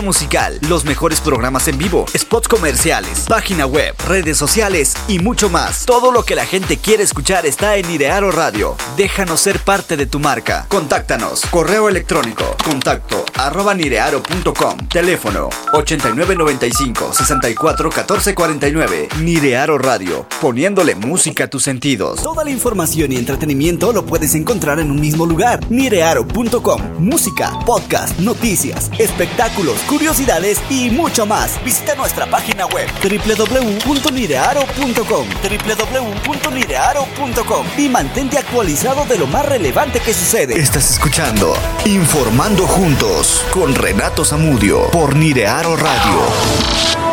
musical, los mejores programas en vivo, spots comerciales, página web, redes sociales y mucho más. Todo lo que la gente quiere escuchar está en Nirearo Radio. Déjanos ser parte de tu marca. Contáctanos. Correo electrónico. Contacto arroba nirearo.com. Teléfono 8995 64 14 49. Nirearo Radio. Poniéndole música a tus sentidos. Toda la información y entretenimiento lo puedes encontrar en un mismo lugar. Nirearo.com. Música, podcast, noticias, espectáculos, curiosidades y mucho más. Visita nuestra página web www.nirearo.com www.nirearo.com y mantente actualizado de lo más relevante que sucede. Estás escuchando Informando Juntos con Renato Zamudio por Nirearo Radio.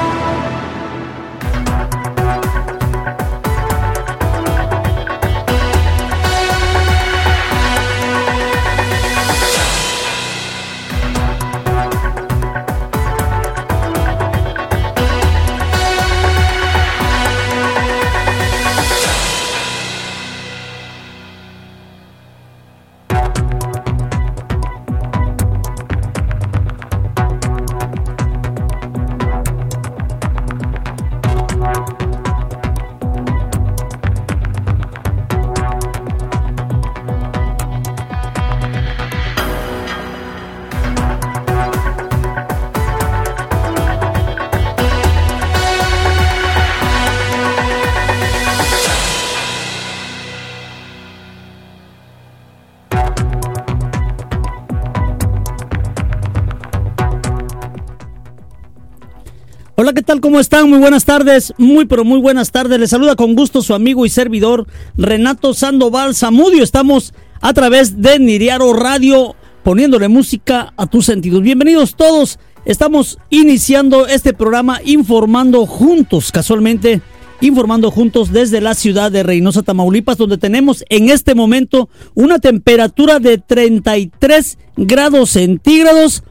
Tal? ¿Cómo están? Muy buenas tardes, muy pero muy buenas tardes. Les saluda con gusto su amigo y servidor Renato Sandoval Zamudio. Estamos a través de Niriaro Radio poniéndole música a tus sentidos. Bienvenidos todos. Estamos iniciando este programa informando juntos, casualmente informando juntos desde la ciudad de Reynosa, Tamaulipas, donde tenemos en este momento una temperatura de 33 grados centígrados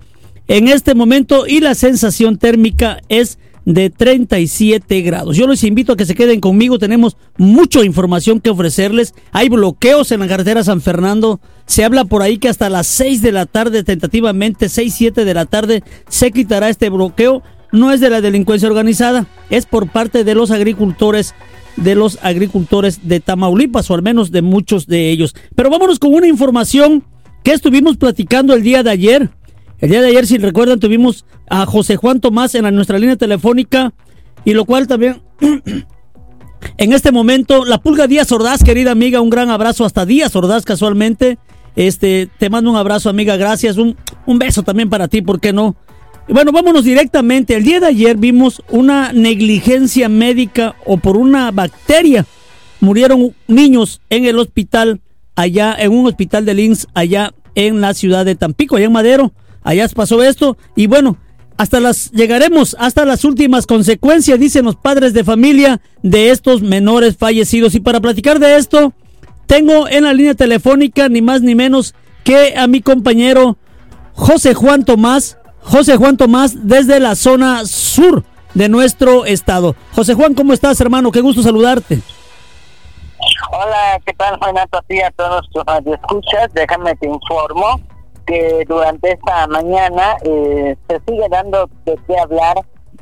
en este momento y la sensación térmica es de 37 grados. Yo les invito a que se queden conmigo, tenemos mucha información que ofrecerles. Hay bloqueos en la carretera San Fernando. Se habla por ahí que hasta las 6 de la tarde, tentativamente 6, 7 de la tarde, se quitará este bloqueo. No es de la delincuencia organizada, es por parte de los agricultores de los agricultores de Tamaulipas, o al menos de muchos de ellos. Pero vámonos con una información que estuvimos platicando el día de ayer el día de ayer, si recuerdan, tuvimos a José Juan Tomás en nuestra línea telefónica y lo cual también en este momento la Pulga Díaz Ordaz, querida amiga, un gran abrazo hasta Díaz Ordaz casualmente. Este, te mando un abrazo, amiga, gracias. Un, un beso también para ti, ¿por qué no? Bueno, vámonos directamente. El día de ayer vimos una negligencia médica o por una bacteria. Murieron niños en el hospital allá, en un hospital de Linz, allá en la ciudad de Tampico, allá en Madero allá pasó esto y bueno, hasta las llegaremos hasta las últimas consecuencias, dicen los padres de familia de estos menores fallecidos. Y para platicar de esto, tengo en la línea telefónica ni más ni menos que a mi compañero José Juan Tomás, José Juan Tomás desde la zona sur de nuestro estado. José Juan, ¿cómo estás, hermano? Qué gusto saludarte. Hola, ¿qué tal, Renato? A todos tus escuchas, déjame te informo que durante esta mañana eh, se sigue dando de qué hablar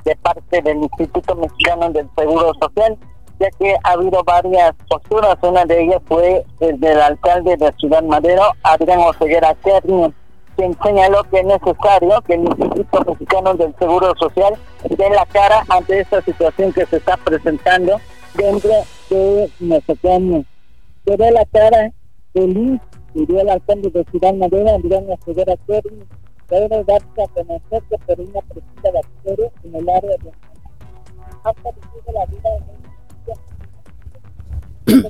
de parte del Instituto Mexicano del Seguro Social, ya que ha habido varias posturas. Una de ellas fue el del alcalde de Ciudad Madero, Adrián Oseguera Kernio, quien señaló que es necesario que el Instituto Mexicano del Seguro Social dé la cara ante esta situación que se está presentando dentro de nosotros. Que dé la cara el pidió al alcalde de Ciudad Madera, Adrián Acevera Kerry, debe darse a conocer que por una presunta bacteria en el área de ha perdido la vida de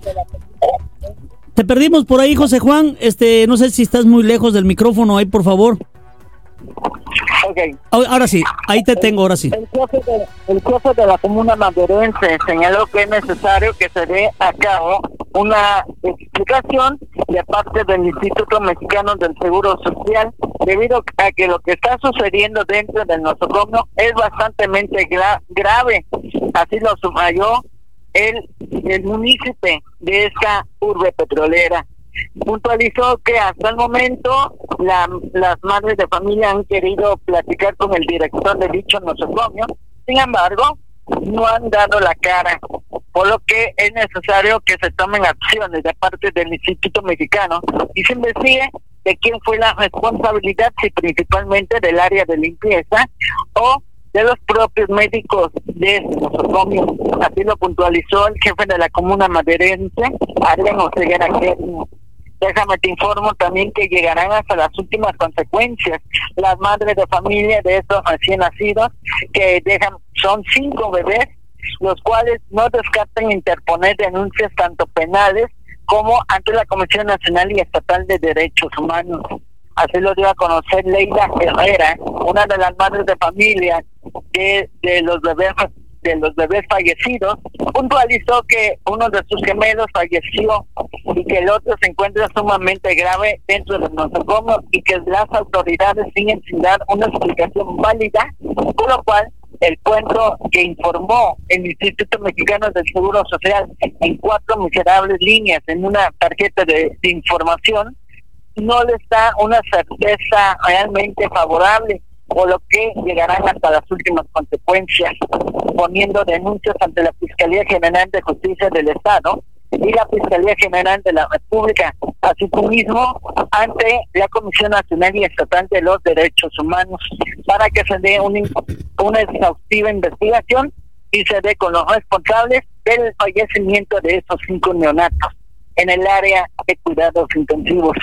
Te perdimos por ahí, José Juan. Este, no sé si estás muy lejos del micrófono ahí, por favor. Okay. Ahora sí, ahí te tengo, ahora sí. El jefe, de, el jefe de la comuna maderense señaló que es necesario que se dé a cabo una explicación de parte del Instituto Mexicano del Seguro Social, debido a que lo que está sucediendo dentro del nosocomio es bastante grave. Así lo subrayó el, el municipio de esta urbe petrolera. Puntualizó que hasta el momento las madres de familia han querido platicar con el director de dicho nosocomio, sin embargo, no han dado la cara, por lo que es necesario que se tomen acciones de parte del Instituto Mexicano y se investigue de quién fue la responsabilidad, si principalmente del área de limpieza o de los propios médicos de ese nosocomio. Así lo puntualizó el jefe de la comuna maderense, Adrián Oseguera Déjame te informo también que llegarán hasta las últimas consecuencias. Las madres de familia de estos recién nacidos, que dejan, son cinco bebés, los cuales no descartan interponer denuncias tanto penales como ante la Comisión Nacional y Estatal de Derechos Humanos. Así lo dio a conocer Leila Herrera, una de las madres de familia de, de los bebés de los bebés fallecidos, puntualizó que uno de sus gemelos falleció y que el otro se encuentra sumamente grave dentro del nosocomio y que las autoridades siguen sin dar una explicación válida, por lo cual el cuento que informó el Instituto Mexicano del Seguro Social en cuatro miserables líneas en una tarjeta de, de información no les da una certeza realmente favorable por lo que llegarán hasta las últimas consecuencias, poniendo denuncias ante la Fiscalía General de Justicia del Estado y la Fiscalía General de la República, así mismo ante la Comisión Nacional y Estatal de los Derechos Humanos, para que se dé una, una exhaustiva investigación y se dé con los responsables del fallecimiento de esos cinco neonatos en el área de cuidados intensivos.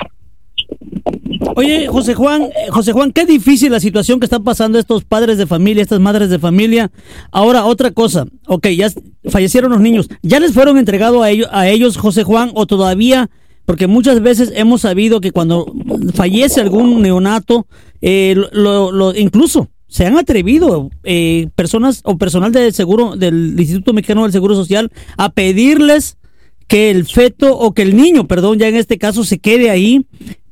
Oye, José Juan, eh, José Juan, qué difícil la situación que están pasando estos padres de familia, estas madres de familia. Ahora, otra cosa, ok, ya fallecieron los niños, ¿ya les fueron entregados a ellos, a ellos, José Juan, o todavía? Porque muchas veces hemos sabido que cuando fallece algún neonato, eh, lo, incluso se han atrevido eh, personas o personal del seguro, del Instituto Mexicano del Seguro Social, a pedirles que el feto o que el niño, perdón, ya en este caso se quede ahí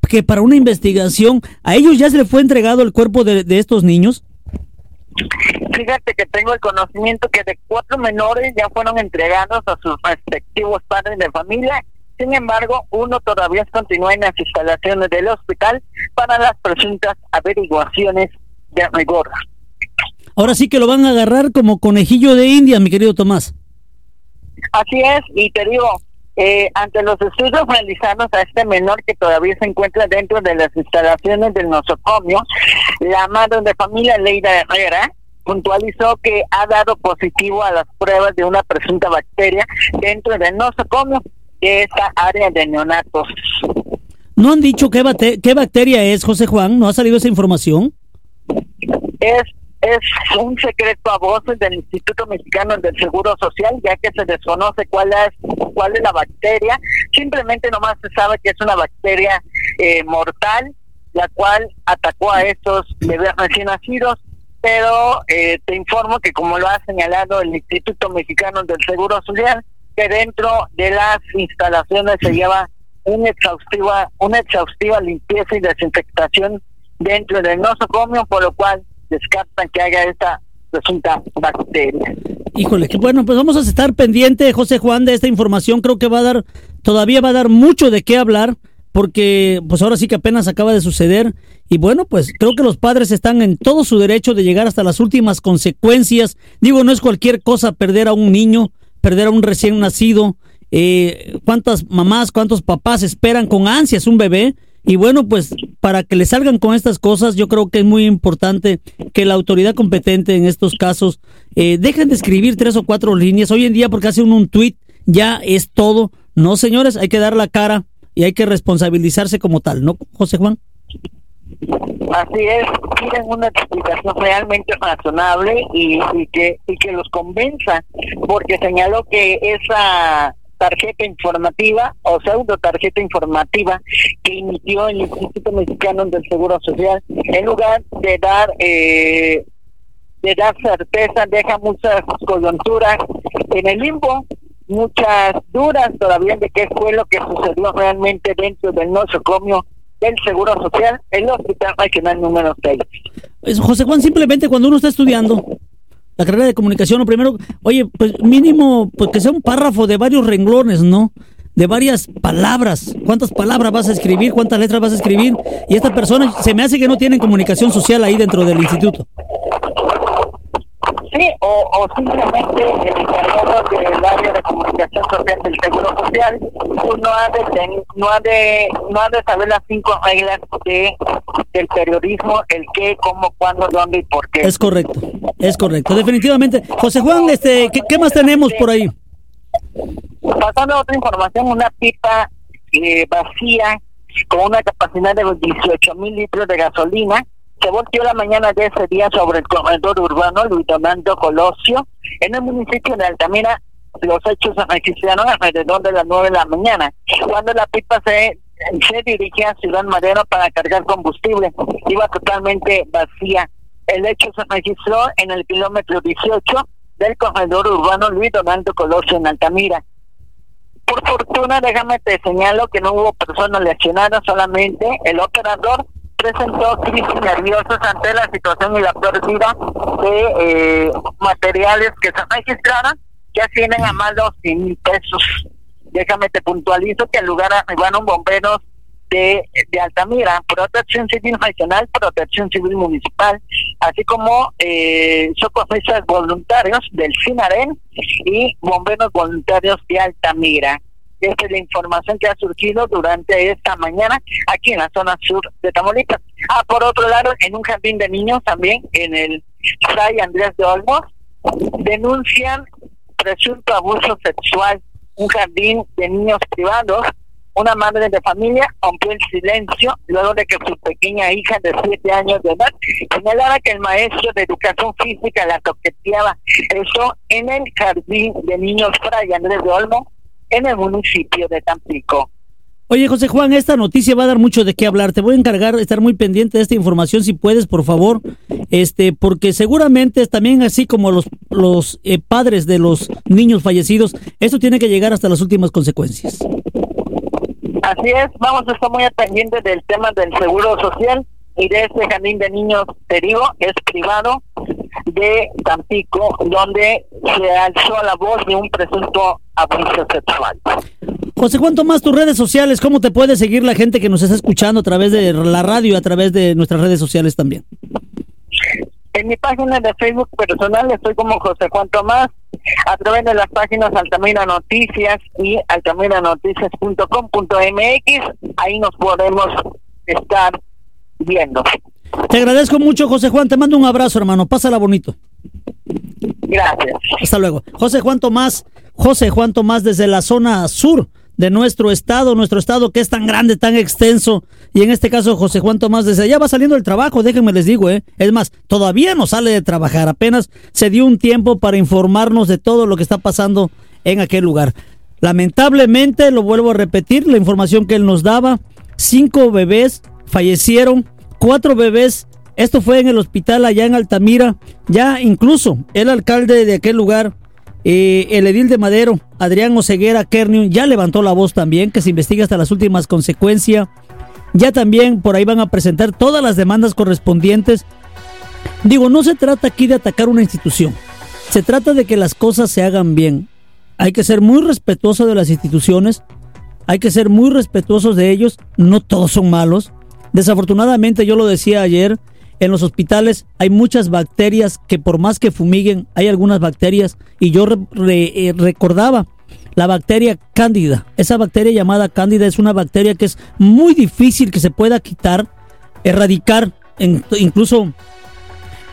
que para una investigación, ¿a ellos ya se le fue entregado el cuerpo de, estos niños? Fíjate que tengo el conocimiento que de cuatro menores ya fueron entregados a sus respectivos padres de familia. Sin embargo, uno todavía continúa en las instalaciones del hospital para las presuntas averiguaciones de rigor. Ahora sí que lo van a agarrar como conejillo de India, mi querido Tomás. Así es, y te digo, eh, ante los estudios realizados a este menor que todavía se encuentra dentro de las instalaciones del nosocomio, la madre de familia Leida Herrera puntualizó que ha dado positivo a las pruebas de una presunta bacteria dentro del nosocomio de esta área de neonatos. ¿No han dicho qué, qué bacteria es, José Juan? ¿No ha salido esa información? Es es un secreto a voces del Instituto Mexicano del Seguro Social, ya que se desconoce cuál es cuál es la bacteria. Simplemente nomás se sabe que es una bacteria eh, mortal, la cual atacó a estos bebés recién nacidos. Pero eh, te informo que, como lo ha señalado el Instituto Mexicano del Seguro Social, que dentro de las instalaciones se lleva una exhaustiva, una exhaustiva limpieza y desinfectación dentro del nosocomio, por lo cual descartan que haya esta resulta bacteria. Híjole, que bueno, pues vamos a estar pendiente, José Juan, de esta información. Creo que va a dar, todavía va a dar mucho de qué hablar, porque pues ahora sí que apenas acaba de suceder. Y bueno, pues creo que los padres están en todo su derecho de llegar hasta las últimas consecuencias. Digo, no es cualquier cosa perder a un niño, perder a un recién nacido. Eh, ¿Cuántas mamás, cuántos papás esperan con ansias un bebé? Y bueno, pues para que le salgan con estas cosas, yo creo que es muy importante que la autoridad competente en estos casos eh, dejen de escribir tres o cuatro líneas. Hoy en día, porque hacen un tweet, ya es todo. No, señores, hay que dar la cara y hay que responsabilizarse como tal, ¿no, José Juan? Así es, piden una explicación realmente razonable y, y, que, y que los convenza, porque señaló que esa tarjeta informativa o pseudo tarjeta informativa que emitió el Instituto Mexicano del Seguro Social, en lugar de dar eh, de dar certeza, deja muchas coyunturas en el limbo, muchas dudas todavía de qué fue lo que sucedió realmente dentro del nosocomio del Seguro Social, el Hospital Regional número 6. José Juan, simplemente cuando uno está estudiando, la carrera de comunicación, lo primero, oye, pues mínimo, pues que sea un párrafo de varios renglones, ¿no? de varias palabras. ¿Cuántas palabras vas a escribir? ¿Cuántas letras vas a escribir? Y esta persona se me hace que no tienen comunicación social ahí dentro del instituto. Sí, o, o simplemente el encargado del área de comunicación social del Seguro Social pues no ha de, no ha de, no ha de saber las cinco reglas de, del periodismo, el qué, cómo, cuándo, dónde y por qué. Es correcto, es correcto, definitivamente. José Juan, este, ¿qué, qué más tenemos por ahí? Pasando a otra información, una pipa eh, vacía con una capacidad de 18 mil litros de gasolina se volteó la mañana de ese día sobre el corredor urbano Luis Donaldo Colosio en el municipio de Altamira. Los hechos se registraron alrededor de las 9 de la mañana, cuando la pipa se, se dirigía a Ciudad Madero para cargar combustible. Iba totalmente vacía. El hecho se registró en el kilómetro 18 del corredor urbano Luis Donaldo Colosio en Altamira. Por fortuna, déjame te señalo que no hubo personas lesionadas, solamente el operador presentó crisis nerviosas ante la situación y la pérdida de eh, materiales que se registraron, que ascienden a más de 100 mil pesos. Déjame te puntualizo que en lugar arribaron bomberos de, de Altamira, Protección Civil Regional, Protección Civil Municipal, así como eh, socorristas voluntarios del CINAREN y bomberos voluntarios de Altamira. Es la información que ha surgido durante esta mañana aquí en la zona sur de Tamaulipas. Ah, por otro lado, en un jardín de niños también, en el Fray Andrés de Olmos, denuncian presunto abuso sexual. Un jardín de niños privados una madre de familia rompió el silencio luego de que su pequeña hija de siete años de edad señalara que el maestro de educación física la toqueteaba. Eso en el jardín de niños Fray Andrés de Olmo, en el municipio de Tampico. Oye, José Juan, esta noticia va a dar mucho de qué hablar. Te voy a encargar de estar muy pendiente de esta información, si puedes, por favor, este, porque seguramente también así como los los eh, padres de los niños fallecidos, esto tiene que llegar hasta las últimas consecuencias. Así es, vamos a estar muy pendientes del tema del seguro social y de este jardín de niños, te digo, es privado de Tampico, donde se alzó la voz de un presunto abuso sexual. José Juan Tomás, tus redes sociales, ¿cómo te puede seguir la gente que nos está escuchando a través de la radio y a través de nuestras redes sociales también? En mi página de Facebook personal estoy como José Juan Tomás, a través de las páginas Altamira Noticias y altaminanoticias.com.mx, ahí nos podemos estar viendo. Te agradezco mucho, José Juan, te mando un abrazo, hermano, pásala bonito. Gracias. Hasta luego. José Juan Tomás, José Juan Tomás desde la zona sur de nuestro estado, nuestro estado que es tan grande, tan extenso. Y en este caso, José Juan Tomás desde allá va saliendo el trabajo, déjenme les digo, ¿eh? Es más, todavía no sale de trabajar, apenas se dio un tiempo para informarnos de todo lo que está pasando en aquel lugar. Lamentablemente, lo vuelvo a repetir, la información que él nos daba, cinco bebés fallecieron, cuatro bebés esto fue en el hospital allá en Altamira. Ya incluso el alcalde de aquel lugar, eh, el edil de Madero, Adrián Oseguera Kernion, ya levantó la voz también, que se investiga hasta las últimas consecuencias. Ya también por ahí van a presentar todas las demandas correspondientes. Digo, no se trata aquí de atacar una institución. Se trata de que las cosas se hagan bien. Hay que ser muy respetuoso de las instituciones. Hay que ser muy respetuosos de ellos. No todos son malos. Desafortunadamente, yo lo decía ayer, en los hospitales hay muchas bacterias que por más que fumiguen, hay algunas bacterias y yo eh, recordaba la bacteria cándida. Esa bacteria llamada cándida es una bacteria que es muy difícil que se pueda quitar, erradicar. incluso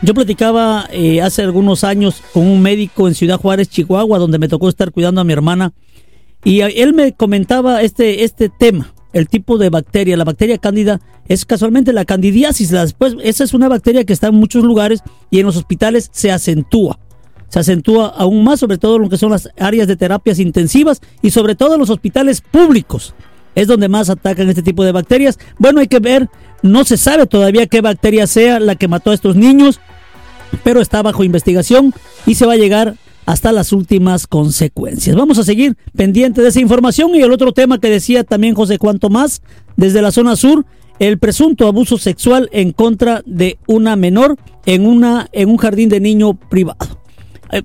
yo platicaba eh, hace algunos años con un médico en Ciudad Juárez, Chihuahua, donde me tocó estar cuidando a mi hermana. Y él me comentaba este, este tema el tipo de bacteria. La bacteria cándida es casualmente la candidiasis. Después, esa es una bacteria que está en muchos lugares y en los hospitales se acentúa. Se acentúa aún más, sobre todo en lo que son las áreas de terapias intensivas y sobre todo en los hospitales públicos. Es donde más atacan este tipo de bacterias. Bueno, hay que ver, no se sabe todavía qué bacteria sea la que mató a estos niños, pero está bajo investigación y se va a llegar hasta las últimas consecuencias. Vamos a seguir pendiente de esa información y el otro tema que decía también José Juan Tomás desde la zona sur, el presunto abuso sexual en contra de una menor en una en un jardín de niño privado. Eh,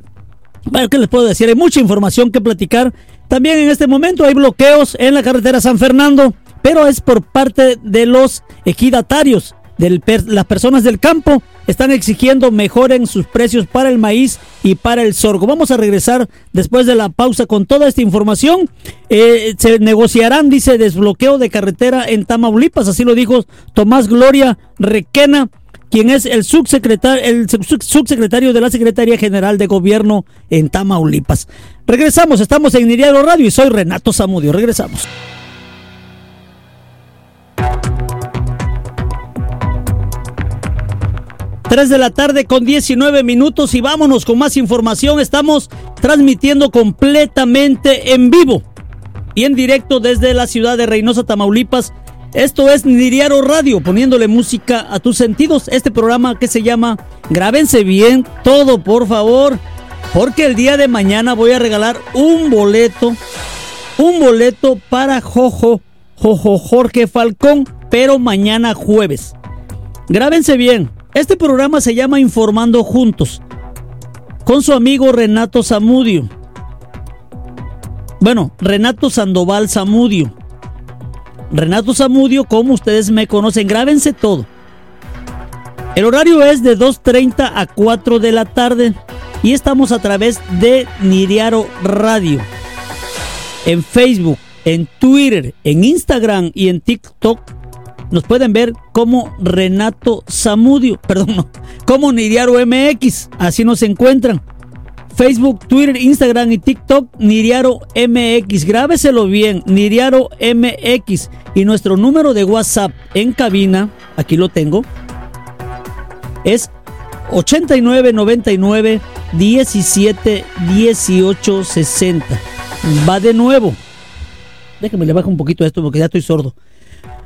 ¿qué les puedo decir? Hay mucha información que platicar. También en este momento hay bloqueos en la carretera San Fernando, pero es por parte de los ejidatarios, de las personas del campo están exigiendo mejoren sus precios para el maíz y para el sorgo. Vamos a regresar después de la pausa con toda esta información. Eh, se negociarán, dice, desbloqueo de carretera en Tamaulipas, así lo dijo Tomás Gloria Requena, quien es el subsecretario, de la Secretaría General de Gobierno en Tamaulipas. Regresamos, estamos en Iriado Radio y soy Renato Zamudio. Regresamos. 3 de la tarde con 19 minutos y vámonos con más información. Estamos transmitiendo completamente en vivo y en directo desde la ciudad de Reynosa, Tamaulipas. Esto es Niriaro Radio, poniéndole música a tus sentidos. Este programa que se llama Grábense bien todo, por favor, porque el día de mañana voy a regalar un boleto, un boleto para Jojo, Jojo Jorge Falcón, pero mañana jueves. Grábense bien, este programa se llama Informando Juntos, con su amigo Renato Zamudio. Bueno, Renato Sandoval Zamudio. Renato Zamudio, como ustedes me conocen, grábense todo. El horario es de 2.30 a 4 de la tarde y estamos a través de Niriaro Radio. En Facebook, en Twitter, en Instagram y en TikTok nos pueden ver como Renato Zamudio, perdón, no, como Niriaro MX, así nos encuentran. Facebook, Twitter, Instagram y TikTok, Niriaro MX. Grábeselo bien, Niriaro MX. Y nuestro número de WhatsApp en cabina, aquí lo tengo, es 8999 17 18 60. Va de nuevo. Déjame le bajo un poquito esto porque ya estoy sordo.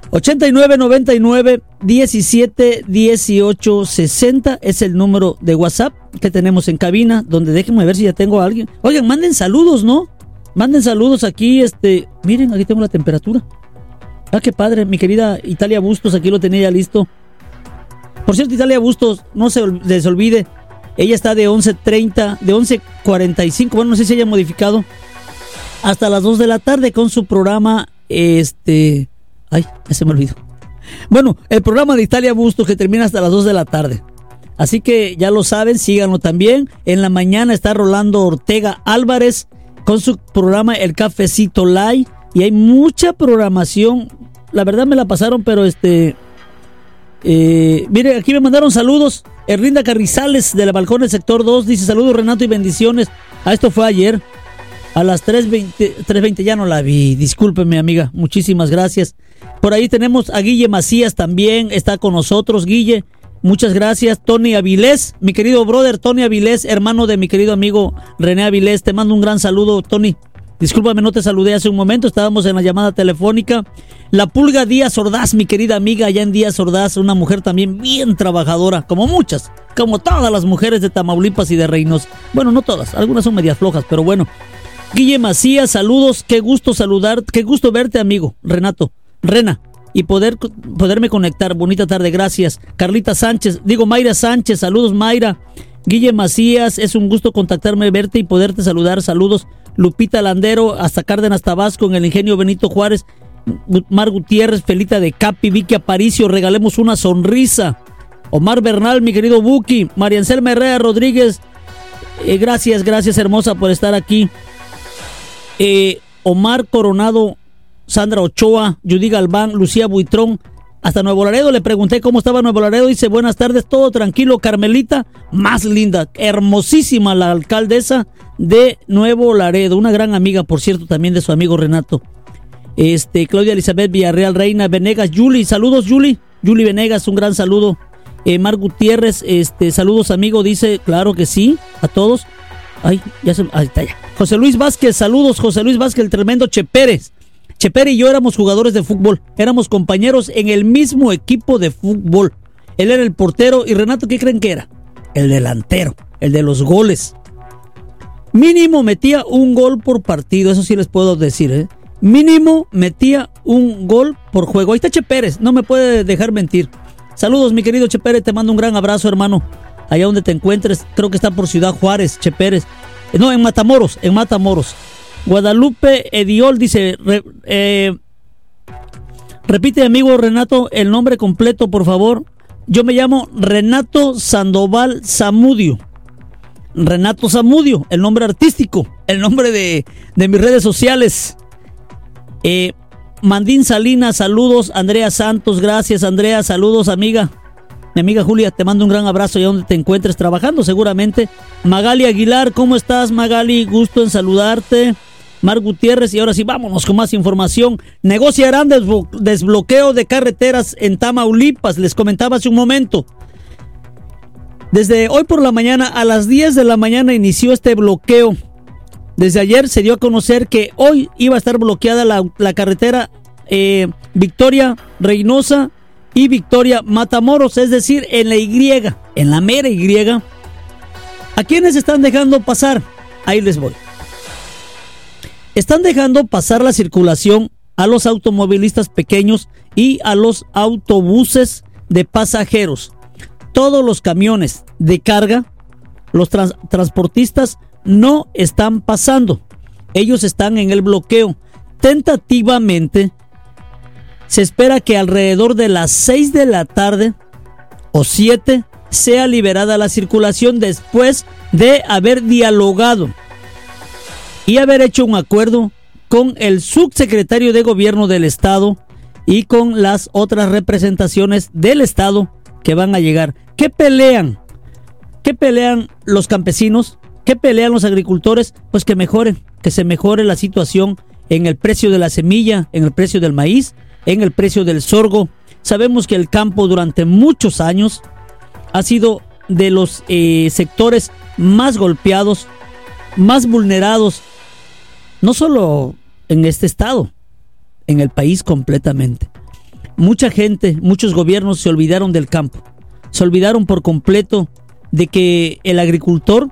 89 99 17 18 60 es el número de WhatsApp que tenemos en cabina, donde déjenme ver si ya tengo a alguien. Oigan, manden saludos, ¿no? Manden saludos aquí, este, miren, aquí tengo la temperatura. Ah, qué padre, mi querida Italia Bustos, aquí lo tenía ya listo. Por cierto, Italia Bustos, no se les olvide, ella está de 11.30, de 11.45, bueno, no sé si haya modificado, hasta las 2 de la tarde con su programa, este, Ay, ya se me olvidó. Bueno, el programa de Italia Bustos que termina hasta las 2 de la tarde. Así que ya lo saben, síganlo también. En la mañana está Rolando Ortega Álvarez con su programa El Cafecito Live. Y hay mucha programación. La verdad me la pasaron, pero este. Eh, mire, aquí me mandaron saludos. Erlinda Carrizales de la Balcón del Sector 2 dice saludos Renato y bendiciones. A ah, esto fue ayer. A las 3.20 3.20 ya no la vi. Discúlpeme, amiga. Muchísimas gracias. Por ahí tenemos a Guille Macías también. Está con nosotros, Guille. Muchas gracias. Tony Avilés, mi querido brother Tony Avilés, hermano de mi querido amigo René Avilés. Te mando un gran saludo, Tony. Discúlpame, no te saludé hace un momento. Estábamos en la llamada telefónica. La Pulga Díaz Ordaz, mi querida amiga allá en Díaz Ordaz, una mujer también bien trabajadora, como muchas, como todas las mujeres de Tamaulipas y de Reinos. Bueno, no todas, algunas son medias flojas, pero bueno. Guille Macías, saludos, qué gusto saludar, qué gusto verte, amigo, Renato, Rena, y poder poderme conectar. Bonita tarde, gracias. Carlita Sánchez, digo Mayra Sánchez, saludos Mayra. Guille Macías, es un gusto contactarme, verte y poderte saludar. Saludos. Lupita Landero, hasta Cárdenas Tabasco, en el ingenio Benito Juárez. Mar Gutiérrez, Felita de Capi, Vicky Aparicio, regalemos una sonrisa. Omar Bernal, mi querido Buki, María Anselma Herrera Rodríguez, eh, gracias, gracias hermosa por estar aquí. Eh, Omar Coronado, Sandra Ochoa, Judy Galván, Lucía Buitrón, hasta Nuevo Laredo. Le pregunté cómo estaba Nuevo Laredo. Dice, buenas tardes, todo tranquilo. Carmelita, más linda, hermosísima la alcaldesa de Nuevo Laredo. Una gran amiga, por cierto, también de su amigo Renato. Este, Claudia Elizabeth Villarreal, Reina Venegas, Juli, saludos, Juli. Juli Venegas, un gran saludo. Eh, Mar Gutiérrez, este, saludos, amigo. Dice, claro que sí, a todos. Ay, ya. Ahí está ya. José Luis Vázquez, saludos, José Luis Vázquez, el tremendo Che Pérez. Che Pérez y yo éramos jugadores de fútbol. Éramos compañeros en el mismo equipo de fútbol. Él era el portero y Renato, ¿qué creen que era? El delantero, el de los goles. Mínimo metía un gol por partido, eso sí les puedo decir, ¿eh? Mínimo metía un gol por juego. Ahí está Che Pérez, no me puede dejar mentir. Saludos, mi querido Che Pérez, te mando un gran abrazo, hermano allá donde te encuentres. Creo que está por Ciudad Juárez, Che Pérez. Eh, no, en Matamoros, en Matamoros. Guadalupe Ediol dice, eh, repite amigo Renato el nombre completo por favor. Yo me llamo Renato Sandoval Zamudio. Renato Zamudio, el nombre artístico, el nombre de, de mis redes sociales. Eh, Mandín Salinas, saludos. Andrea Santos, gracias Andrea, saludos amiga. Mi amiga Julia, te mando un gran abrazo allá donde te encuentres trabajando seguramente. Magali Aguilar, ¿cómo estás Magali? Gusto en saludarte. Mar Gutiérrez y ahora sí vámonos con más información. Negociarán desbloqueo de carreteras en Tamaulipas, les comentaba hace un momento. Desde hoy por la mañana a las 10 de la mañana inició este bloqueo desde ayer se dio a conocer que hoy iba a estar bloqueada la, carretera eh, Victoria Reynosa y Victoria Matamoros, es decir, en la Y, en la mera Y. ¿A quiénes están dejando pasar? Ahí les voy. Están dejando pasar la circulación a los automovilistas pequeños y a los autobuses de pasajeros. Todos los camiones de carga, los transportistas no están pasando. Ellos están en el bloqueo. Tentativamente, se espera que alrededor de las 6 de la tarde o 7 sea liberada la circulación después de haber dialogado y haber hecho un acuerdo con el subsecretario de gobierno del estado y con las otras representaciones del estado que van a llegar. ¿Qué pelean? ¿Qué pelean los campesinos? ¿Qué pelean los agricultores? Pues que mejoren, que se mejore la situación en el precio de la semilla, en el precio del maíz, en el precio del sorgo. Sabemos que el campo durante muchos años ha sido de los eh, sectores más golpeados, más vulnerados, no solo en este estado, en el país completamente. Mucha gente, muchos gobiernos se olvidaron del campo, se olvidaron por completo de que el agricultor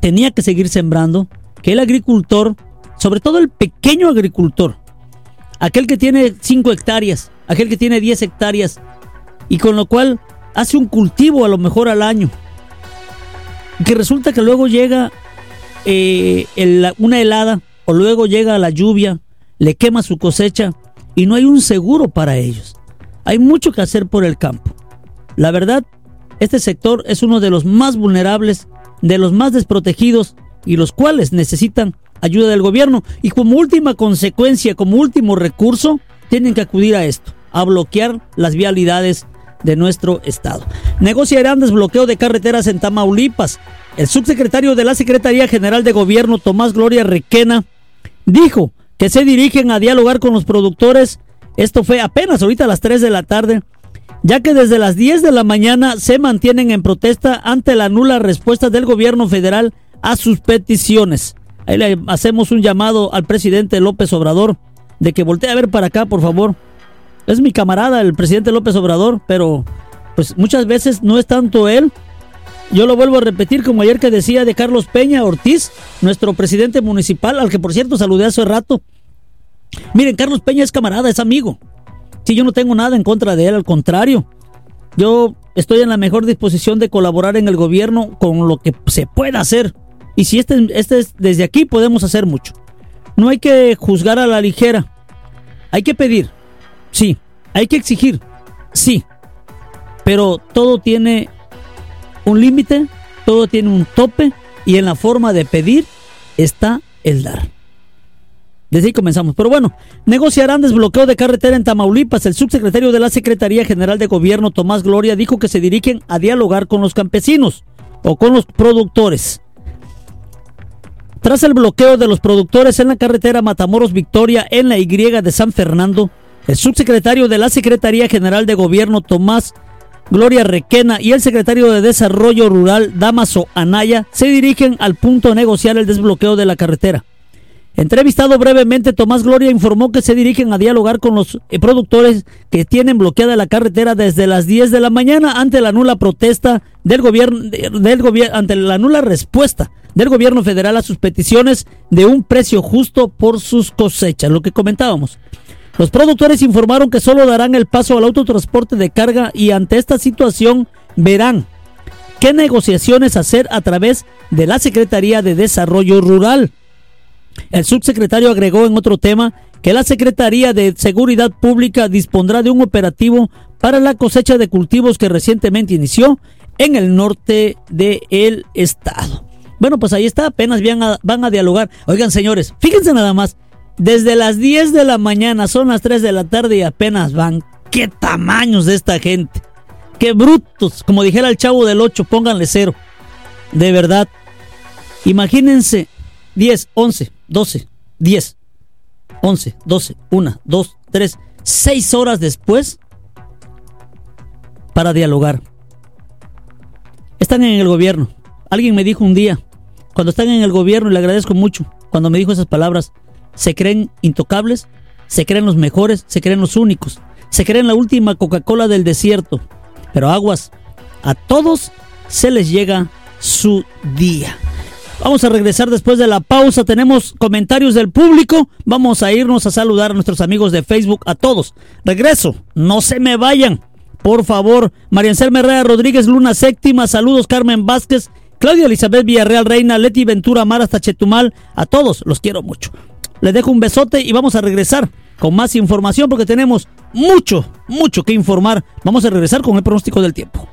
tenía que seguir sembrando, que el agricultor, sobre todo el pequeño agricultor, aquel que tiene 5 hectáreas, aquel que tiene 10 hectáreas, y con lo cual hace un cultivo a lo mejor al año, que resulta que luego llega eh, una helada o luego llega la lluvia, le quema su cosecha y no hay un seguro para ellos. Hay mucho que hacer por el campo. La verdad, este sector es uno de los más vulnerables de los más desprotegidos y los cuales necesitan ayuda del gobierno. Y como última consecuencia, como último recurso, tienen que acudir a esto, a bloquear las vialidades de nuestro estado. Negociarán desbloqueo de carreteras en Tamaulipas. El subsecretario de la Secretaría General de Gobierno, Tomás Gloria Requena, dijo que se dirigen a dialogar con los productores. Esto fue apenas ahorita a las 3 de la tarde ya que desde las 10 de la mañana se mantienen en protesta ante la nula respuesta del gobierno federal a sus peticiones. Ahí le hacemos un llamado al presidente López Obrador de que voltee a ver para acá, por favor. Es mi camarada el presidente López Obrador, pero pues muchas veces no es tanto él. Yo lo vuelvo a repetir como ayer que decía de Carlos Peña Ortiz, nuestro presidente municipal, al que por cierto saludé hace rato. Miren, Carlos Peña es camarada, es amigo. Si yo no tengo nada en contra de él, al contrario. Yo estoy en la mejor disposición de colaborar en el gobierno con lo que se pueda hacer. Y si este, este es desde aquí, podemos hacer mucho. No hay que juzgar a la ligera. Hay que pedir. Sí. Hay que exigir. Sí. Pero todo tiene un límite, todo tiene un tope y en la forma de pedir está el dar. Desde ahí comenzamos. Pero bueno, negociarán desbloqueo de carretera en Tamaulipas. El subsecretario de la Secretaría General de Gobierno, Tomás Gloria, dijo que se dirigen a dialogar con los campesinos o con los productores. Tras el bloqueo de los productores en la carretera Matamoros Victoria en la Y de San Fernando, el subsecretario de la Secretaría General de Gobierno, Tomás Gloria Requena, y el secretario de Desarrollo Rural, Damaso Anaya, se dirigen al punto a negociar el desbloqueo de la carretera. Entrevistado brevemente, Tomás Gloria informó que se dirigen a dialogar con los eh, productores que tienen bloqueada la carretera desde las 10 de la mañana ante la nula protesta del gobierno, del gobierno, ante la nula respuesta del gobierno federal a sus peticiones de un precio justo por sus cosechas, lo que comentábamos. Los productores informaron que solo darán el paso al autotransporte de carga y ante esta situación verán qué negociaciones hacer a través de la Secretaría de Desarrollo Rural. El subsecretario agregó en otro tema que la Secretaría de Seguridad Pública dispondrá de un operativo para la cosecha de cultivos que recientemente inició en el norte del estado. Bueno, pues ahí está, apenas van a, van a dialogar. Oigan, señores, fíjense nada más, desde las 10 de la mañana, son las 3 de la tarde y apenas van. ¡Qué tamaños de esta gente! ¡Qué brutos! Como dijera el chavo del 8, pónganle cero. De verdad. Imagínense 10, 11, 12, 10, 11, 12, 1, 2, 3, 6 horas después para dialogar. Están en el gobierno. Alguien me dijo un día, cuando están en el gobierno, y le agradezco mucho, cuando me dijo esas palabras, se creen intocables, se creen los mejores, se creen los únicos, se creen la última Coca-Cola del desierto. Pero aguas, a todos se les llega su día. Vamos a regresar después de la pausa. Tenemos comentarios del público. Vamos a irnos a saludar a nuestros amigos de Facebook, a todos. Regreso, no se me vayan. Por favor, María Anselma Herrera Rodríguez Luna Séptima, saludos Carmen Vázquez, Claudia Elizabeth Villarreal Reina, Leti Ventura Mar hasta Chetumal, a todos los quiero mucho. Les dejo un besote y vamos a regresar con más información porque tenemos mucho, mucho que informar. Vamos a regresar con el pronóstico del tiempo.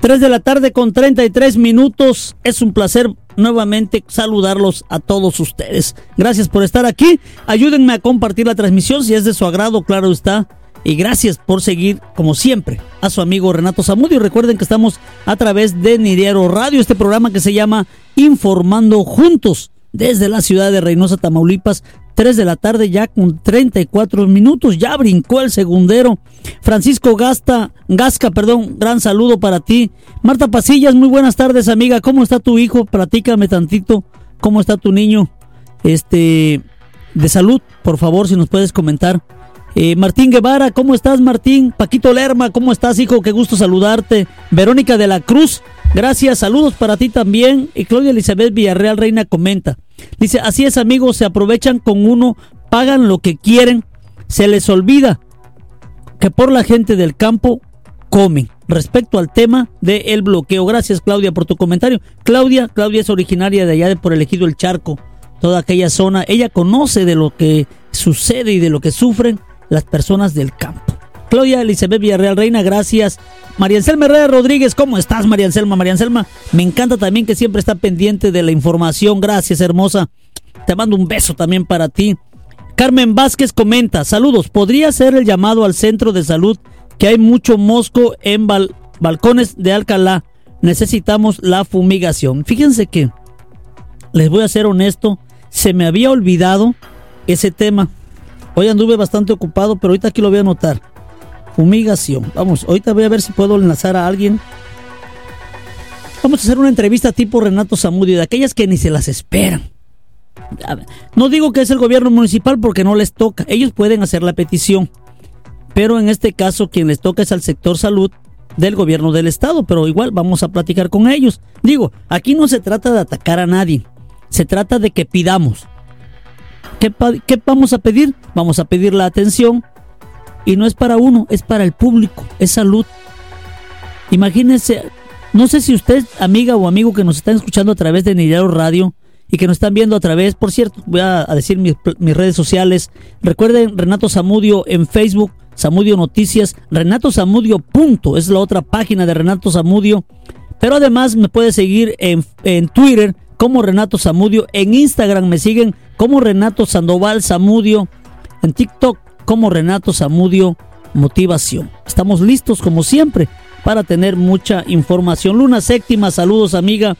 3 de la tarde con 33 minutos. Es un placer nuevamente saludarlos a todos ustedes. Gracias por estar aquí. Ayúdenme a compartir la transmisión si es de su agrado, claro está. Y gracias por seguir, como siempre, a su amigo Renato Zamudio. Recuerden que estamos a través de Nidiero Radio, este programa que se llama Informando Juntos desde la ciudad de Reynosa, Tamaulipas. 3 de la tarde ya con 34 minutos, ya brincó el segundero. Francisco Gasta, Gasca, perdón, gran saludo para ti. Marta Pasillas, muy buenas tardes, amiga. ¿Cómo está tu hijo? Platícame tantito. ¿Cómo está tu niño? Este, de salud, por favor, si nos puedes comentar. Eh, Martín Guevara, ¿cómo estás, Martín? Paquito Lerma, ¿cómo estás, hijo? Qué gusto saludarte. Verónica de la Cruz, gracias, saludos para ti también. Y Claudia Elizabeth Villarreal Reina comenta. Dice, así es, amigos, se aprovechan con uno, pagan lo que quieren, se les olvida que por la gente del campo comen. Respecto al tema del bloqueo. Gracias, Claudia, por tu comentario. Claudia, Claudia es originaria de allá de por elegido el Charco, toda aquella zona. Ella conoce de lo que sucede y de lo que sufren las personas del campo. Claudia Elizabeth Villarreal Reina, gracias. María Anselma Herrera Rodríguez, ¿cómo estás, María Anselma? María Anselma, me encanta también que siempre está pendiente de la información. Gracias, hermosa. Te mando un beso también para ti. Carmen Vázquez comenta, saludos, ¿podría ser el llamado al centro de salud que hay mucho mosco en balcones de Alcalá? Necesitamos la fumigación. Fíjense que, les voy a ser honesto, se me había olvidado ese tema. Hoy anduve bastante ocupado, pero ahorita aquí lo voy a anotar. Fumigación. Vamos, ahorita voy a ver si puedo enlazar a alguien. Vamos a hacer una entrevista tipo Renato Zamudio, de aquellas que ni se las esperan. No digo que es el gobierno municipal porque no les toca. Ellos pueden hacer la petición. Pero en este caso quien les toca es al sector salud del gobierno del estado. Pero igual vamos a platicar con ellos. Digo, aquí no se trata de atacar a nadie. Se trata de que pidamos. ¿Qué, vamos a pedir? Vamos a pedir la atención y no es para uno, es para el público, es salud. Imagínense, no sé si usted, amiga o amigo que nos están escuchando a través de Nidiaro Radio y que nos están viendo a través, por cierto, voy a, decir mis, redes sociales. Recuerden Renato Zamudio en Facebook, Zamudio Noticias, Renato Zamudio punto, es la otra página de Renato Zamudio. Pero además me puede seguir en, en Twitter como Renato Zamudio, en Instagram me siguen como Renato Sandoval Zamudio, en TikTok como Renato Zamudio Motivación. Estamos listos como siempre para tener mucha información. Luna séptima, saludos amiga.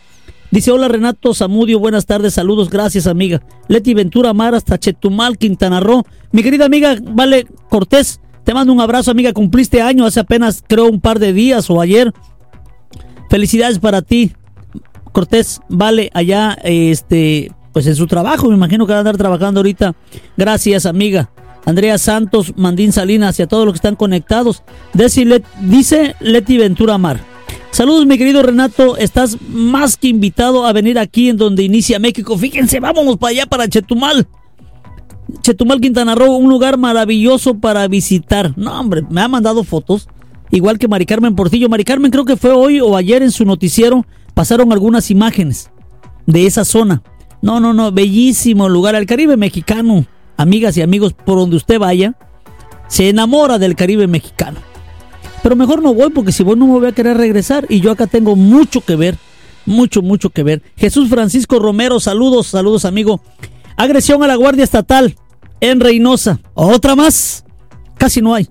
Dice, hola Renato Zamudio, buenas tardes, saludos, gracias amiga. Leti Ventura Mar hasta Chetumal, Quintana Roo. Mi querida amiga Vale Cortés, te mando un abrazo amiga, cumpliste año hace apenas creo un par de días o ayer. Felicidades para ti, Cortés, Vale, allá este pues en su trabajo, me imagino que va a andar trabajando ahorita. Gracias, amiga. Andrea Santos, Mandín Salinas y a todos los que están conectados. dice Leti Ventura Mar. Saludos, mi querido Renato. Estás más que invitado a venir aquí en donde inicia México. Fíjense, vámonos para allá, para Chetumal. Chetumal, Quintana Roo, un lugar maravilloso para visitar. No, hombre, me ha mandado fotos. Igual que Mari Carmen Portillo. Mari Carmen creo que fue hoy o ayer en su noticiero. Pasaron algunas imágenes de esa zona No, no, no, bellísimo lugar. El Caribe mexicano, amigas y amigos, por donde usted vaya, se enamora del Caribe mexicano. Pero mejor no voy porque si voy no me voy a querer regresar y yo acá tengo mucho que ver, mucho, mucho que ver. Jesús Francisco Romero, saludos, saludos amigo. Agresión a la Guardia Estatal en Reynosa. Otra más. Casi no hay.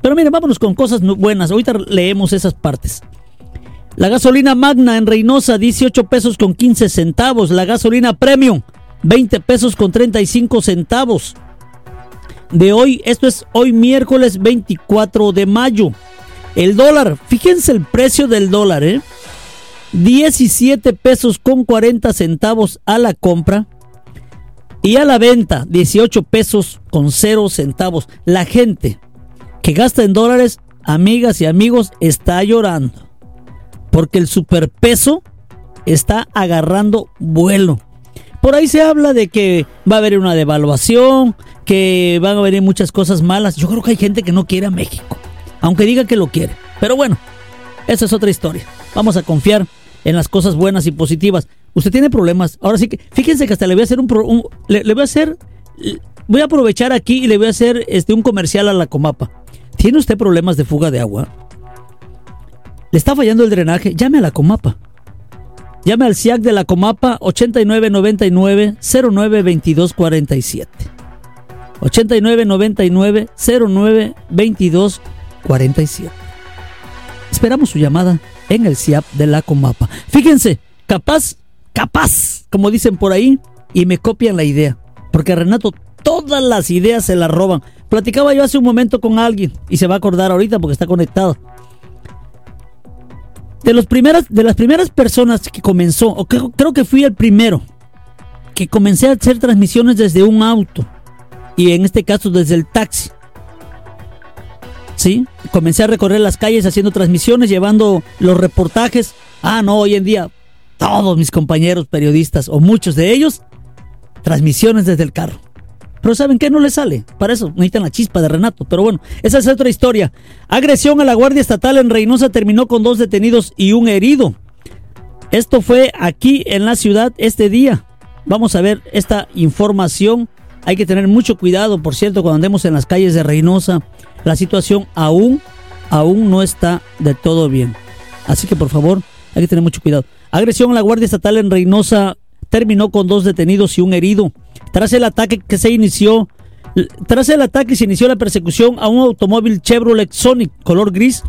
Pero miren, vámonos con cosas buenas. Ahorita leemos esas partes. La gasolina magna en Reynosa, 18 pesos con 15 centavos. La gasolina premium, 20 pesos con 35 centavos. De hoy, esto es hoy miércoles 24 de mayo. El dólar, fíjense el precio del dólar, ¿eh? 17 pesos con 40 centavos a la compra y a la venta 18 pesos con 0 centavos. La gente que gasta en dólares, amigas y amigos, está llorando. Porque el superpeso está agarrando vuelo. Por ahí se habla de que va a haber una devaluación, que van a venir muchas cosas malas. Yo creo que hay gente que no quiere a México aunque diga que lo quiere. Pero bueno, esa es otra historia. Vamos a confiar en las cosas buenas y positivas. Usted tiene problemas. Ahora sí que, fíjense que hasta le voy a hacer un, le, voy a hacer, voy a aprovechar aquí y le voy a hacer este un comercial a la Comapa. ¿Tiene usted problemas de fuga de agua? ¿Le está fallando el drenaje? Llame a la Comapa. Llame al CIAC de la Comapa 8999 092247. 8999 092247. 47. Esperamos su llamada en el CIAP de la Comapa. Fíjense, capaz, capaz, como dicen por ahí, y me copian la idea. Porque Renato todas las ideas se las roban. Platicaba yo hace un momento con alguien y se va a acordar ahorita porque está conectado. De, primeras, de las primeras personas que comenzó, o creo que fui el primero, que comencé a hacer transmisiones desde un auto y en este caso desde el taxi. ¿sí? Comencé a recorrer las calles haciendo transmisiones, llevando los reportajes. Ah, no, hoy en día todos mis compañeros periodistas, o muchos de ellos, transmisiones desde el carro. Pero ¿saben qué? No le sale. Para eso necesitan la chispa de Renato. Pero bueno, esa es otra historia. Agresión a la Guardia Estatal en Reynosa terminó con dos detenidos y un herido. Esto fue aquí en la ciudad este día. Vamos a ver esta información. Hay que tener mucho cuidado, por cierto, cuando andemos en las calles de Reynosa la situación aún, aún no está de todo bien. Así que por favor, hay que tener mucho cuidado. Agresión a la Guardia Estatal en Reynosa terminó con dos detenidos y un herido. Tras el ataque que se inició, tras el ataque se inició la persecución a un automóvil Chevrolet Sonic color gris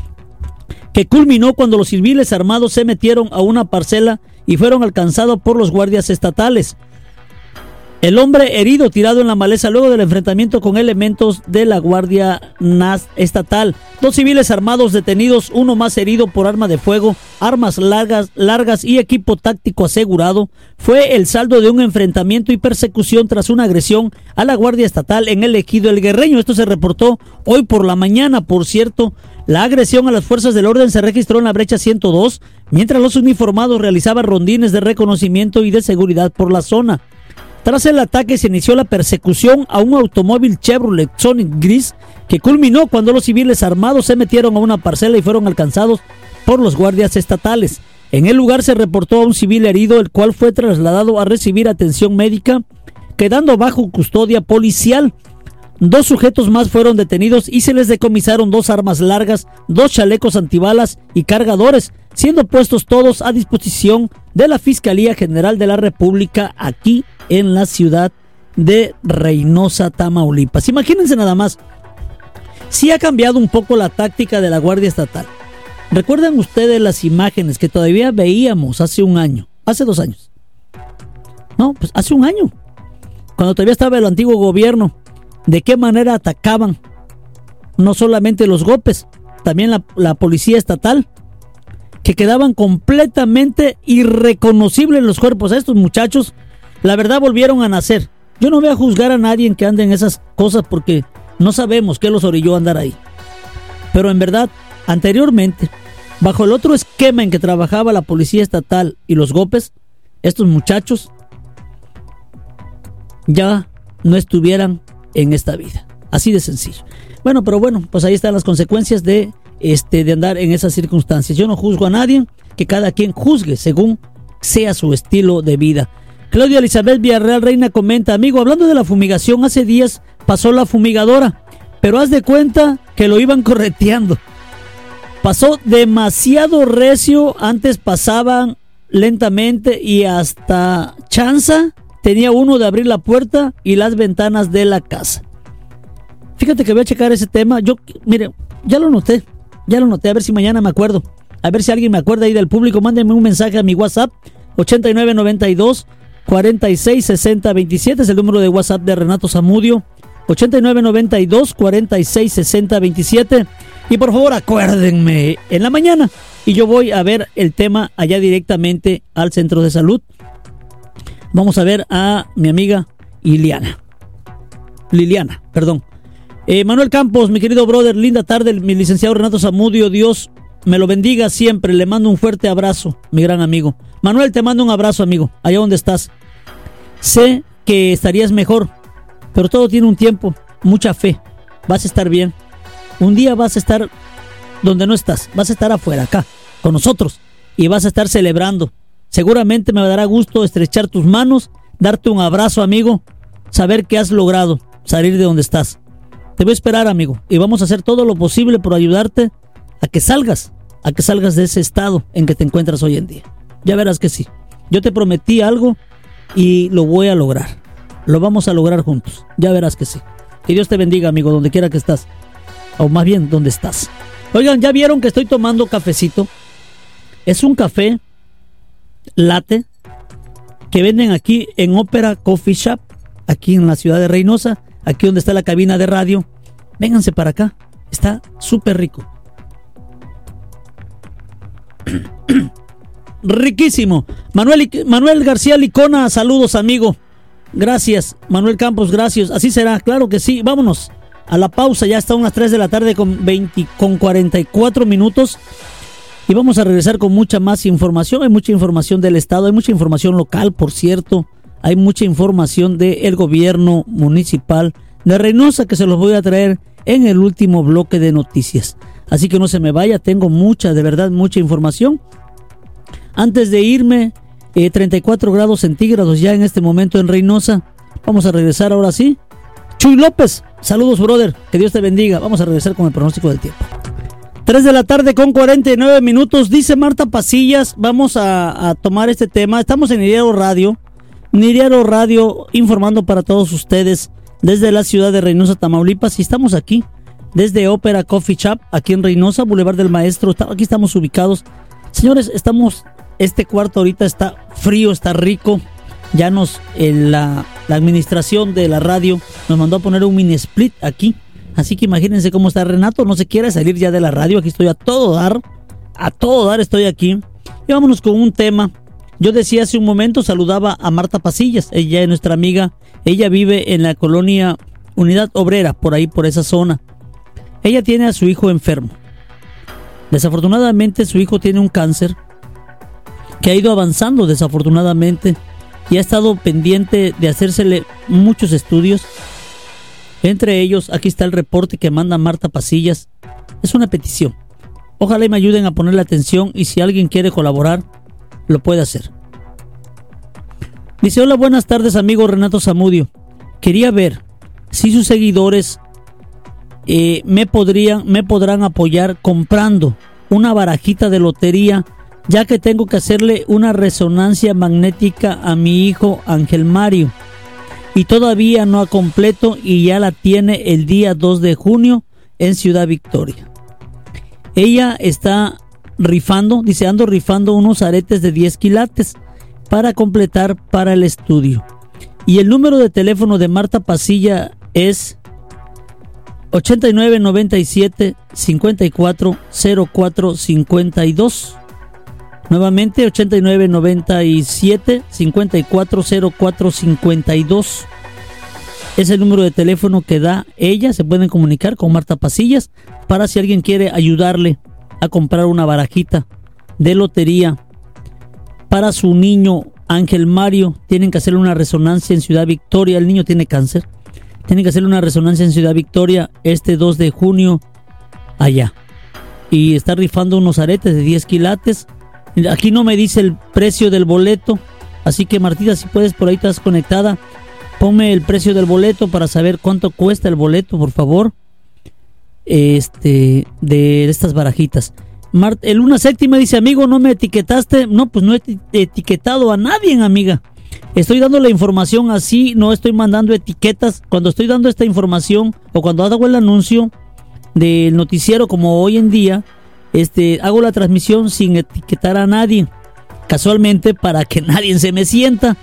que culminó cuando los civiles armados se metieron a una parcela y fueron alcanzados por los guardias estatales. El hombre herido tirado en la maleza luego del enfrentamiento con elementos de la Guardia NAS estatal. Dos civiles armados detenidos, uno más herido por arma de fuego, armas largas, largas y equipo táctico asegurado. Fue el saldo de un enfrentamiento y persecución tras una agresión a la Guardia Estatal en el ejido El Guerreño. Esto se reportó hoy por la mañana, por cierto. La agresión a las fuerzas del orden se registró en la brecha 102, mientras los uniformados realizaban rondines de reconocimiento y de seguridad por la zona. Tras el ataque se inició la persecución a un automóvil Chevrolet Sonic gris que culminó cuando los civiles armados se metieron a una parcela y fueron alcanzados por los guardias estatales. En el lugar se reportó a un civil herido, el cual fue trasladado a recibir atención médica, quedando bajo custodia policial. Dos sujetos más fueron detenidos y se les decomisaron dos armas largas, dos chalecos antibalas y cargadores, siendo puestos todos a disposición de la Fiscalía General de la República aquí en la ciudad de Reynosa, Tamaulipas. Imagínense nada más, si ha cambiado un poco la táctica de la Guardia Estatal. ¿Recuerdan ustedes las imágenes que todavía veíamos hace un año? Hace dos años. No, pues hace un año. Cuando todavía estaba el antiguo gobierno. De qué manera atacaban. No solamente los golpes, también la, policía estatal que quedaban completamente irreconocibles los cuerpos. Estos muchachos, la verdad, volvieron a nacer. Yo no voy a juzgar a nadie en que ande en esas cosas porque no sabemos qué los orilló a andar ahí. Pero en verdad, anteriormente, bajo el otro esquema en que trabajaba la policía estatal y los GOPES, estos muchachos ya no estuvieran en esta vida. Así de sencillo. Bueno, pero bueno, pues ahí están las consecuencias de este, de andar en esas circunstancias. Yo no juzgo a nadie, que cada quien juzgue según sea su estilo de vida. Claudia Elizabeth Villarreal Reina comenta, amigo, hablando de la fumigación, hace días pasó la fumigadora, pero haz de cuenta que lo iban correteando. Pasó demasiado recio, antes pasaban lentamente y hasta chanza tenía uno de abrir la puerta y las ventanas de la casa. Fíjate que voy a checar ese tema. Yo, mire, ya lo noté. Ya lo noté. A ver si mañana me acuerdo. A ver si alguien me acuerda ahí del público. Mándenme un mensaje a mi WhatsApp. 8992 466027 es el número de WhatsApp de Renato Zamudio. 8992 466027 Y por favor acuérdenme en la mañana. Y yo voy a ver el tema allá directamente al centro de salud. Vamos a ver a mi amiga Liliana. Liliana, perdón. Eh, Manuel Campos, mi querido brother, linda tarde, mi licenciado Renato Zamudio, Dios me lo bendiga siempre, le mando un fuerte abrazo, mi gran amigo. Manuel, te mando un abrazo, amigo, allá donde estás. Sé que estarías mejor, pero todo tiene un tiempo, mucha fe, vas a estar bien. Un día vas a estar donde no estás, vas a estar afuera, acá, con nosotros, y vas a estar celebrando. Seguramente me dará gusto estrechar tus manos, darte un abrazo, amigo, saber que has logrado salir de donde estás. Te voy a esperar, amigo, y vamos a hacer todo lo posible por ayudarte a que salgas, a que salgas de ese estado en que te encuentras hoy en día. Ya verás que sí. Yo te prometí algo y lo voy a lograr. Lo vamos a lograr juntos. Ya verás que sí. Que Dios te bendiga, amigo, donde quiera que estás. O más bien, donde estás. Oigan, ¿ya vieron que estoy tomando cafecito? Es un café latte que venden aquí en Opera Coffee Shop, aquí en la ciudad de Reynosa aquí donde está la cabina de radio. Vénganse para acá. Está súper rico. Riquísimo. Manuel, Manuel García Licona, saludos amigo. Gracias. Manuel Campos, gracias. Así será, claro que sí. Vámonos a la pausa. Ya está unas 3 de la tarde con, 20, con 44 minutos. Y vamos a regresar con mucha más información. Hay mucha información del Estado, hay mucha información local, por cierto hay mucha información del gobierno municipal de Reynosa que se los voy a traer en el último bloque de noticias. Así que no se me vaya, tengo mucha, de verdad, mucha información. Antes de irme, 34 eh, grados centígrados ya en este momento en Reynosa. Vamos a regresar ahora sí. Chuy López, saludos brother, que Dios te bendiga. Vamos a regresar con el pronóstico del tiempo. 3 de la tarde con 49 minutos, dice Marta Pasillas, vamos a, tomar este tema. Estamos en Idearo Radio Niriaro Radio informando para todos ustedes desde la ciudad de Reynosa, Tamaulipas. Y estamos aquí desde Ópera Coffee Shop, aquí en Reynosa, Boulevard del Maestro. Aquí estamos ubicados. Señores, estamos, este cuarto ahorita está frío, está rico. Ya nos, la, la administración de la radio nos mandó a poner un mini split aquí. Así que imagínense cómo está Renato. No se quiere salir ya de la radio. Aquí estoy a todo dar. A todo dar estoy aquí. Y vámonos con un tema yo decía hace un momento, saludaba a Marta Pasillas, ella es nuestra amiga, ella vive en la colonia Unidad Obrera, por ahí, por esa zona. Ella tiene a su hijo enfermo. Desafortunadamente su hijo tiene un cáncer que ha ido avanzando desafortunadamente y ha estado pendiente de hacérsele muchos estudios. Entre ellos, aquí está el reporte que manda Marta Pasillas. Es una petición. Ojalá me ayuden a ponerle atención y si alguien quiere colaborar, lo puede hacer. Dice, hola, buenas tardes amigo Renato Zamudio. Quería ver si sus seguidores eh, me, podrían, me podrán apoyar comprando una barajita de lotería, ya que tengo que hacerle una resonancia magnética a mi hijo Ángel Mario. Y todavía no ha completo y ya la tiene el día 2 de junio en Ciudad Victoria. Ella está rifando, dice, ando rifando unos aretes de 10 quilates para completar para el estudio. Y el número de teléfono de Marta Pasilla es 8997 540452. Nuevamente 8997 540452. Es el número de teléfono que da ella. Se pueden comunicar con Marta Pasillas para si alguien quiere ayudarle a comprar una barajita de lotería para su niño Ángel Mario. Tienen que hacerle una resonancia en Ciudad Victoria. El niño tiene cáncer. Tienen que hacerle una resonancia en Ciudad Victoria este 2 de junio allá. Y está rifando unos aretes de 10 quilates. Aquí no me dice el precio del boleto. Así que Martita, si puedes, por ahí estás conectada. Ponme el precio del boleto para saber cuánto cuesta el boleto, por favor. Este, de estas barajitas. el Luna Séptima dice, amigo, ¿no me etiquetaste? No, pues no he etiquetado a nadie, amiga. Estoy dando la información así, no estoy mandando etiquetas. Cuando estoy dando esta información o cuando hago el anuncio del noticiero como hoy en día, este, hago la transmisión sin etiquetar a nadie. Casualmente para que nadie se me sienta.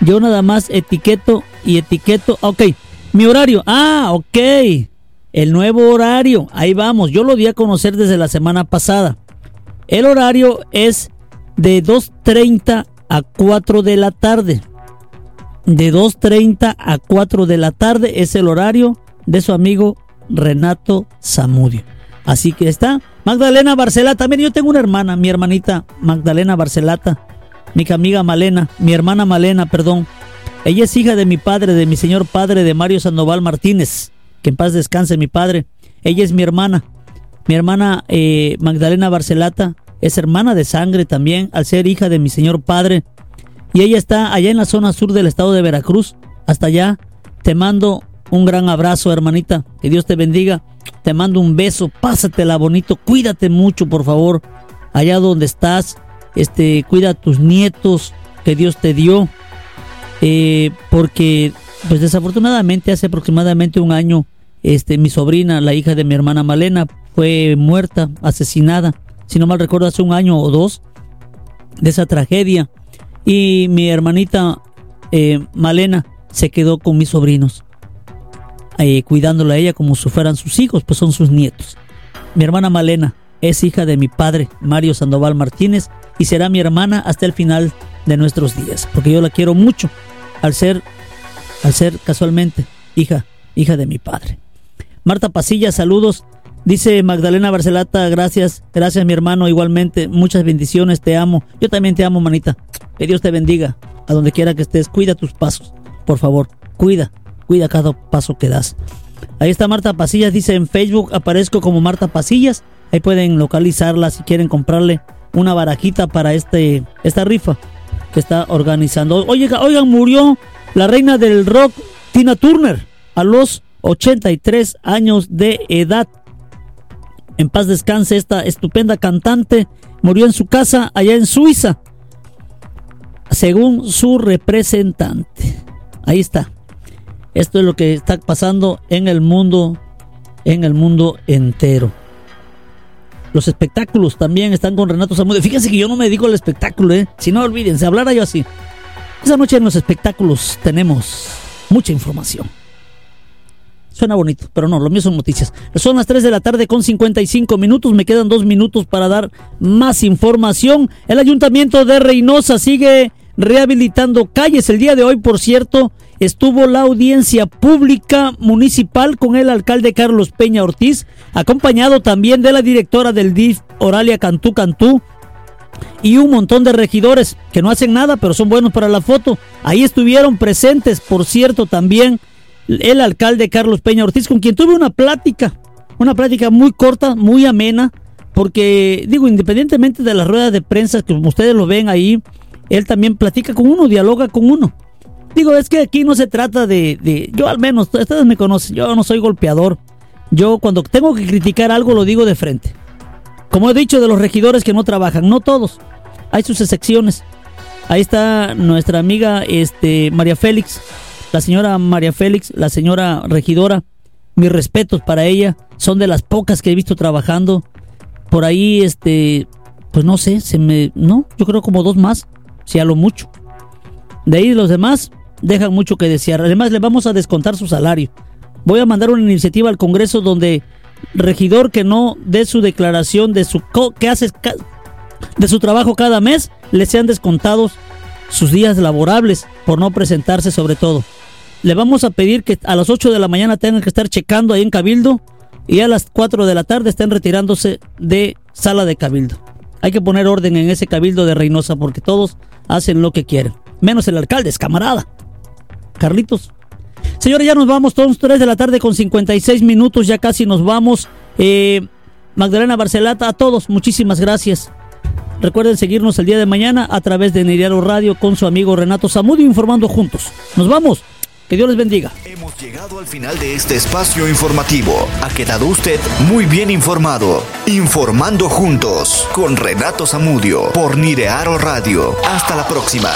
Yo nada más etiqueto y etiqueto. Ok, mi horario. Ah, ok. El nuevo horario. Ahí vamos. Yo lo di a conocer desde la semana pasada. El horario es de 2.30 a 4 de la tarde. De 2.30 a 4 de la tarde es el horario de su amigo Renato Zamudio. Así que está. Magdalena Barcelata. También yo tengo una hermana, mi hermanita Magdalena Barcelata. Mi amiga Malena, mi hermana Malena, perdón. Ella es hija de mi padre, de mi señor padre, de Mario Sandoval Martínez. Que en paz descanse mi padre. Ella es mi hermana. Mi hermana eh, Magdalena Barcelata es hermana de sangre también, al ser hija de mi señor padre. Y ella está allá en la zona sur del estado de Veracruz. Hasta allá. Te mando un gran abrazo, hermanita. Que Dios te bendiga. Te mando un beso. Pásatela bonito. Cuídate mucho, por favor. Allá donde estás. Este, cuida a tus nietos que Dios te dio. Eh, porque, pues desafortunadamente, hace aproximadamente un año, este, mi sobrina, la hija de mi hermana Malena, fue muerta, asesinada si no mal recuerdo, hace un año o dos de esa tragedia. Y mi hermanita eh, Malena se quedó con mis sobrinos, eh, cuidándola a ella como si fueran sus hijos, pues son sus nietos. Mi hermana Malena es hija de mi padre, Mario Sandoval Martínez, y será mi hermana hasta el final de nuestros días, porque yo la quiero mucho al ser, al ser casualmente hija, hija de mi padre. Marta Pasilla, saludos Dice Magdalena Barcelata, gracias, gracias mi hermano, igualmente, muchas bendiciones, te amo. Yo también te amo, manita. Que Dios te bendiga, a donde quiera que estés, cuida tus pasos, por favor, cuida, cuida cada paso que das. Ahí está Marta Pasillas, dice en Facebook, aparezco como Marta Pasillas, ahí pueden localizarla si quieren comprarle una barajita para este, esta rifa que está organizando. Oigan, oigan, murió la reina del rock, Tina Turner, a los 83 años de edad. En paz descanse esta estupenda cantante. Murió en su casa allá en Suiza. Según su representante. Ahí está. Esto es lo que está pasando en el mundo, en el mundo entero. Los espectáculos también están con Renato Zamudio. Fíjense que yo no me dedico al espectáculo, ¿eh? Si no olvídense, hablara yo así. Esa noche en los espectáculos tenemos mucha información. Suena bonito, pero no, lo mío son noticias. Son las 3 de la tarde con 55 minutos. Me quedan dos minutos para dar más información. El ayuntamiento de Reynosa sigue rehabilitando calles. El día de hoy, por cierto, estuvo la audiencia pública municipal con el alcalde Carlos Peña Ortiz, acompañado también de la directora del DIF, Oralia Cantú Cantú, y un montón de regidores que no hacen nada, pero son buenos para la foto. Ahí estuvieron presentes, por cierto, también el alcalde Carlos Peña Ortiz, con quien tuve una plática, una plática muy corta, muy amena, porque digo, independientemente de las ruedas de prensa, que como ustedes lo ven ahí, él también platica con uno, dialoga con uno. Digo, es que aquí no se trata de, de, yo al menos, ustedes me conocen, yo no soy golpeador. Yo cuando tengo que criticar algo lo digo de frente. Como he dicho de los regidores que no trabajan, no todos, hay sus excepciones. Ahí está nuestra amiga este, María Félix, la señora María Félix, la señora regidora, mis respetos para ella, son de las pocas que he visto trabajando. Por ahí, este, pues no sé, se me, no, yo creo como dos más, si a lo mucho. De ahí los demás dejan mucho que desear. Además, le vamos a descontar su salario. Voy a mandar una iniciativa al Congreso donde regidor que no dé su declaración de su que hace de su trabajo cada mes le sean descontados sus días laborables por no presentarse sobre todo le vamos a pedir que a las 8 de la mañana tengan que estar checando ahí en Cabildo y a las 4 de la tarde estén retirándose de sala de Cabildo. Hay que poner orden en ese Cabildo de Reynosa porque todos hacen lo que quieren. Menos el alcalde, es camarada. Carlitos. Señores, ya nos vamos, todos 3 de la tarde con 56 minutos, ya casi nos vamos. Eh, Magdalena Barcelata, a todos, muchísimas gracias. Recuerden seguirnos el día de mañana a través de Niriaro Radio con su amigo Renato Zamudio informando juntos. Nos vamos. Que Dios les bendiga. Hemos llegado al final de este espacio informativo. Ha quedado usted muy bien informado. Informando juntos con Renato Zamudio por Nirearo Radio. Hasta la próxima.